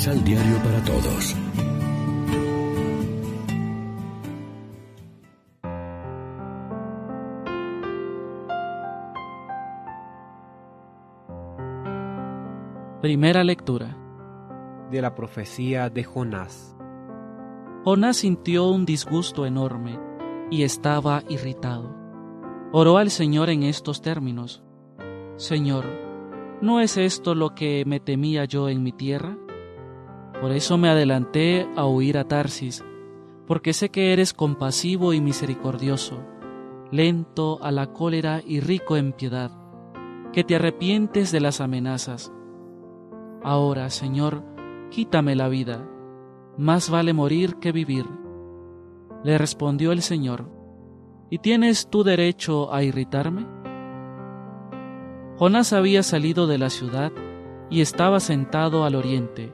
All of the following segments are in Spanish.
Misal Diario para Todos. Primera lectura de la profecía de Jonás. Jonás sintió un disgusto enorme y estaba irritado. Oró al Señor en estos términos. Señor, ¿no es esto lo que me temía yo en mi tierra? Por eso me adelanté a huir a Tarsis, porque sé que eres compasivo y misericordioso, lento a la cólera y rico en piedad, que te arrepientes de las amenazas. Ahora, Señor, quítame la vida, más vale morir que vivir. Le respondió el Señor, ¿y tienes tú derecho a irritarme? Jonás había salido de la ciudad y estaba sentado al oriente.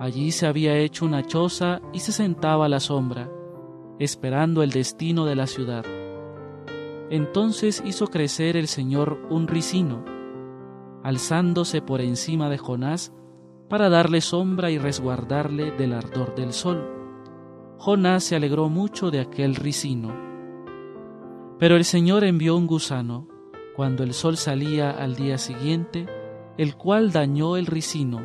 Allí se había hecho una choza y se sentaba a la sombra, esperando el destino de la ciudad. Entonces hizo crecer el Señor un ricino, alzándose por encima de Jonás para darle sombra y resguardarle del ardor del sol. Jonás se alegró mucho de aquel ricino. Pero el Señor envió un gusano cuando el sol salía al día siguiente, el cual dañó el ricino,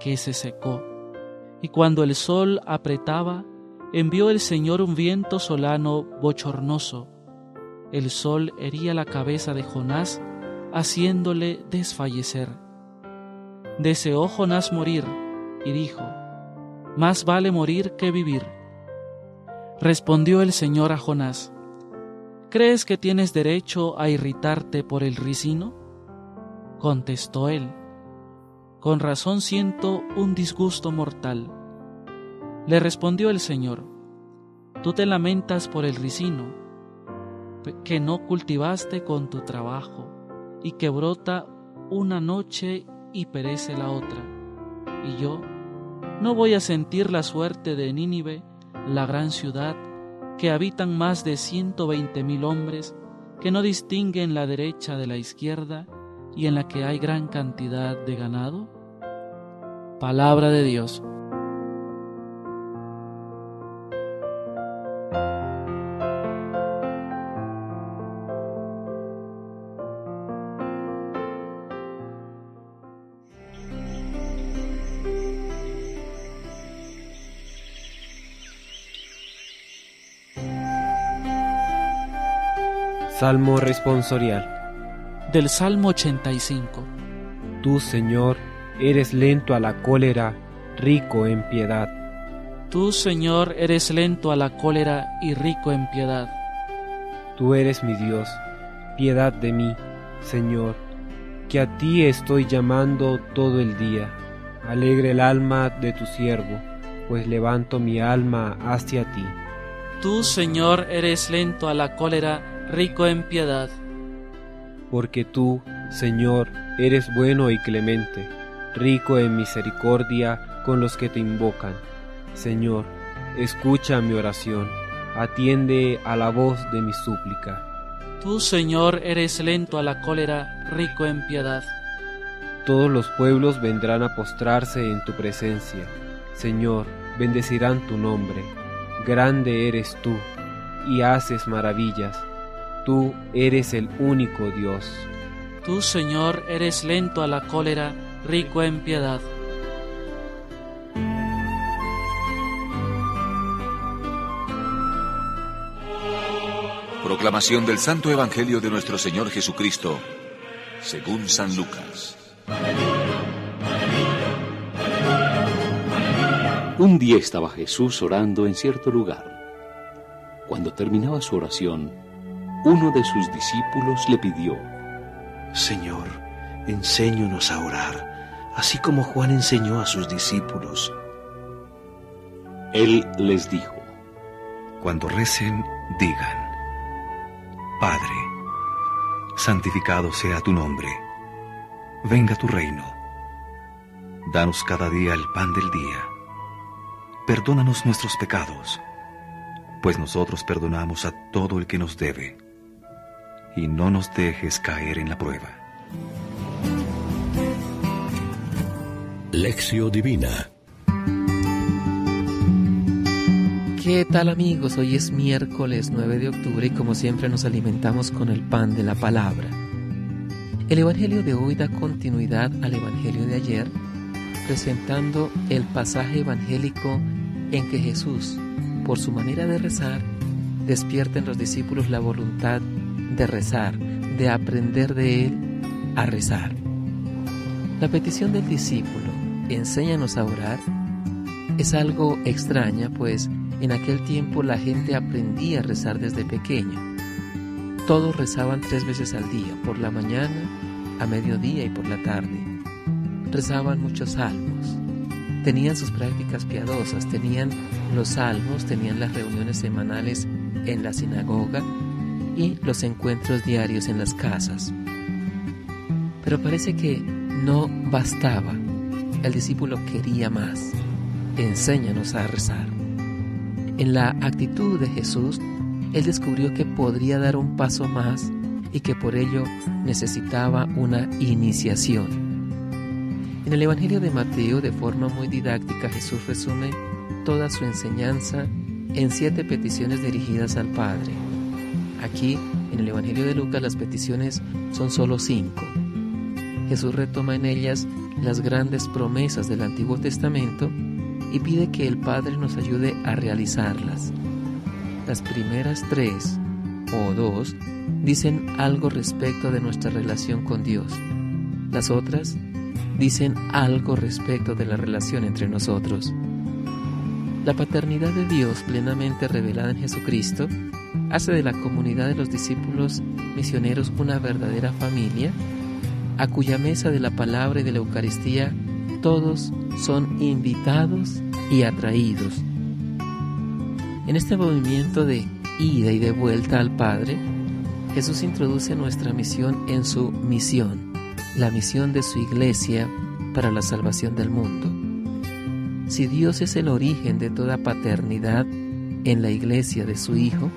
que se secó. Y cuando el sol apretaba, envió el Señor un viento solano bochornoso. El sol hería la cabeza de Jonás, haciéndole desfallecer. Deseó Jonás morir y dijo, Más vale morir que vivir. Respondió el Señor a Jonás, ¿Crees que tienes derecho a irritarte por el ricino? Contestó él, Con razón siento un disgusto mortal. Le respondió el Señor, Tú te lamentas por el ricino, que no cultivaste con tu trabajo, y que brota una noche y perece la otra. Y yo no voy a sentir la suerte de Nínive, la gran ciudad, que habitan más de ciento veinte mil hombres, que no distinguen la derecha de la izquierda y en la que hay gran cantidad de ganado? Palabra de Dios. Salmo responsorial. Del Salmo 85. Tú, Señor, eres lento a la cólera, rico en piedad. Tú, Señor, eres lento a la cólera y rico en piedad. Tú eres mi Dios, piedad de mí, Señor, que a ti estoy llamando todo el día. Alegre el alma de tu siervo, pues levanto mi alma hacia ti. Tú, Señor, eres lento a la cólera rico en piedad. Porque tú, Señor, eres bueno y clemente, rico en misericordia con los que te invocan. Señor, escucha mi oración, atiende a la voz de mi súplica. Tú, Señor, eres lento a la cólera, rico en piedad. Todos los pueblos vendrán a postrarse en tu presencia. Señor, bendecirán tu nombre. Grande eres tú, y haces maravillas Tú eres el único Dios. Tú, Señor, eres lento a la cólera, rico en piedad. Proclamación del Santo Evangelio de nuestro Señor Jesucristo, según San Lucas. Un día estaba Jesús orando en cierto lugar. Cuando terminaba su oración, uno de sus discípulos le pidió, Señor, enséñonos a orar, así como Juan enseñó a sus discípulos. Él les dijo, Cuando recen, digan, Padre, santificado sea tu nombre, venga tu reino, danos cada día el pan del día, perdónanos nuestros pecados, pues nosotros perdonamos a todo el que nos debe y no nos dejes caer en la prueba. Lección Divina ¿Qué tal amigos? Hoy es miércoles 9 de octubre y como siempre nos alimentamos con el pan de la palabra. El Evangelio de hoy da continuidad al Evangelio de ayer, presentando el pasaje evangélico en que Jesús, por su manera de rezar, despierta en los discípulos la voluntad de rezar, de aprender de Él a rezar. La petición del discípulo, enséñanos a orar, es algo extraña, pues en aquel tiempo la gente aprendía a rezar desde pequeño. Todos rezaban tres veces al día, por la mañana, a mediodía y por la tarde. Rezaban muchos salmos. Tenían sus prácticas piadosas, tenían los salmos, tenían las reuniones semanales en la sinagoga y los encuentros diarios en las casas. Pero parece que no bastaba. El discípulo quería más. Enséñanos a rezar. En la actitud de Jesús, él descubrió que podría dar un paso más y que por ello necesitaba una iniciación. En el Evangelio de Mateo, de forma muy didáctica, Jesús resume toda su enseñanza en siete peticiones dirigidas al Padre. Aquí, en el Evangelio de Lucas, las peticiones son solo cinco. Jesús retoma en ellas las grandes promesas del Antiguo Testamento y pide que el Padre nos ayude a realizarlas. Las primeras tres o dos dicen algo respecto de nuestra relación con Dios. Las otras dicen algo respecto de la relación entre nosotros. La paternidad de Dios plenamente revelada en Jesucristo hace de la comunidad de los discípulos misioneros una verdadera familia a cuya mesa de la palabra y de la Eucaristía todos son invitados y atraídos. En este movimiento de ida y de vuelta al Padre, Jesús introduce nuestra misión en su misión, la misión de su iglesia para la salvación del mundo. Si Dios es el origen de toda paternidad en la iglesia de su Hijo,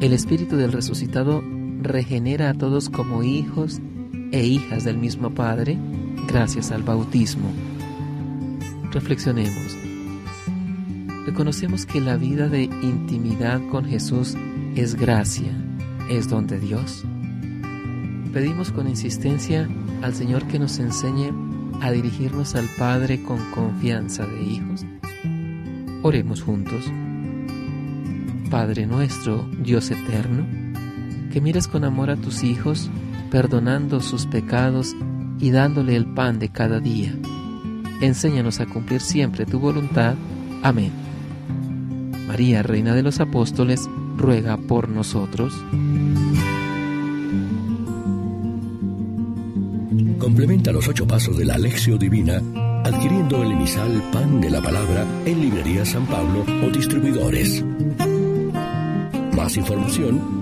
el Espíritu del resucitado regenera a todos como hijos e hijas del mismo Padre gracias al bautismo. Reflexionemos. Reconocemos que la vida de intimidad con Jesús es gracia, es don de Dios. Pedimos con insistencia al Señor que nos enseñe a dirigirnos al Padre con confianza de hijos. Oremos juntos. Padre nuestro, Dios eterno, que miras con amor a tus hijos, perdonando sus pecados y dándole el pan de cada día. Enséñanos a cumplir siempre tu voluntad. Amén. María, Reina de los Apóstoles, ruega por nosotros. Complementa los ocho pasos de la Alexio Divina adquiriendo el emisal Pan de la Palabra en Librería San Pablo o distribuidores. Más información